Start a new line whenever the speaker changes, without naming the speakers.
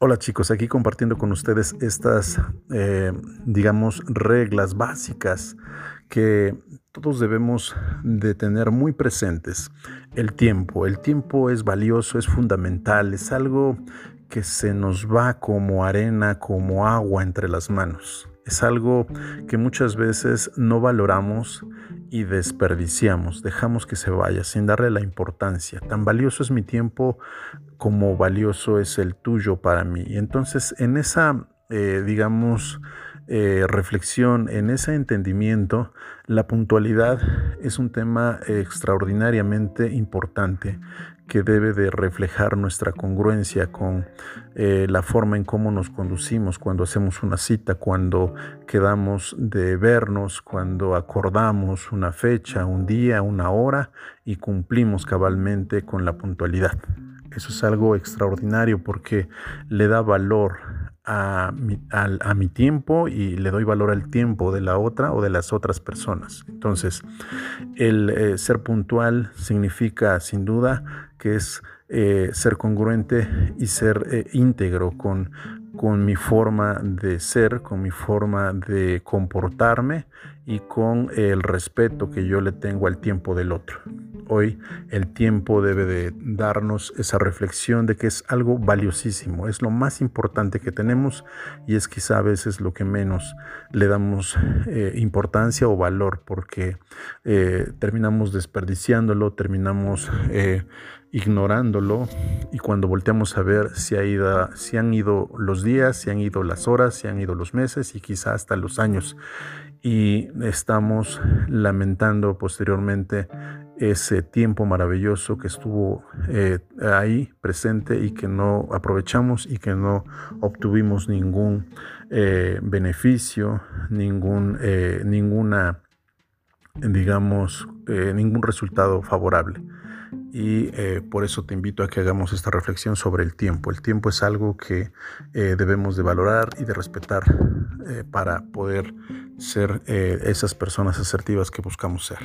Hola chicos, aquí compartiendo con ustedes estas, eh, digamos, reglas básicas que todos debemos de tener muy presentes. El tiempo, el tiempo es valioso, es fundamental, es algo que se nos va como arena, como agua entre las manos. Es algo que muchas veces no valoramos y desperdiciamos, dejamos que se vaya sin darle la importancia. Tan valioso es mi tiempo como valioso es el tuyo para mí. Y entonces en esa, eh, digamos, eh, reflexión, en ese entendimiento, la puntualidad es un tema extraordinariamente importante que debe de reflejar nuestra congruencia con eh, la forma en cómo nos conducimos cuando hacemos una cita, cuando quedamos de vernos, cuando acordamos una fecha, un día, una hora y cumplimos cabalmente con la puntualidad. Eso es algo extraordinario porque le da valor a mi, tiempo y le doy valor al tiempo de la otra o de las otras personas. Entonces, el eh, ser puntual significa sin duda que es eh, ser congruente y ser eh, íntegro con, con mi forma de ser, con mi forma de comportarme y con el respeto que yo le tengo al tiempo del otro. Hoy el tiempo debe de darnos esa reflexión de que es algo valiosísimo, es lo más importante que tenemos y es quizá a veces lo que menos le damos eh, importancia o valor porque eh, terminamos desperdiciándolo, terminamos eh, ignorándolo y cuando volteamos a ver si, ha ido, si han ido los días, si han ido las horas, si han ido los meses y quizá hasta los años. Y estamos lamentando posteriormente ese tiempo maravilloso que estuvo eh, ahí presente y que no aprovechamos y que no obtuvimos ningún eh, beneficio, ningún, eh, ninguna, digamos, ningún resultado favorable. Y por eso te invito a que hagamos esta reflexión sobre el tiempo. El tiempo es algo que debemos de valorar y de respetar para poder ser esas personas asertivas que buscamos ser.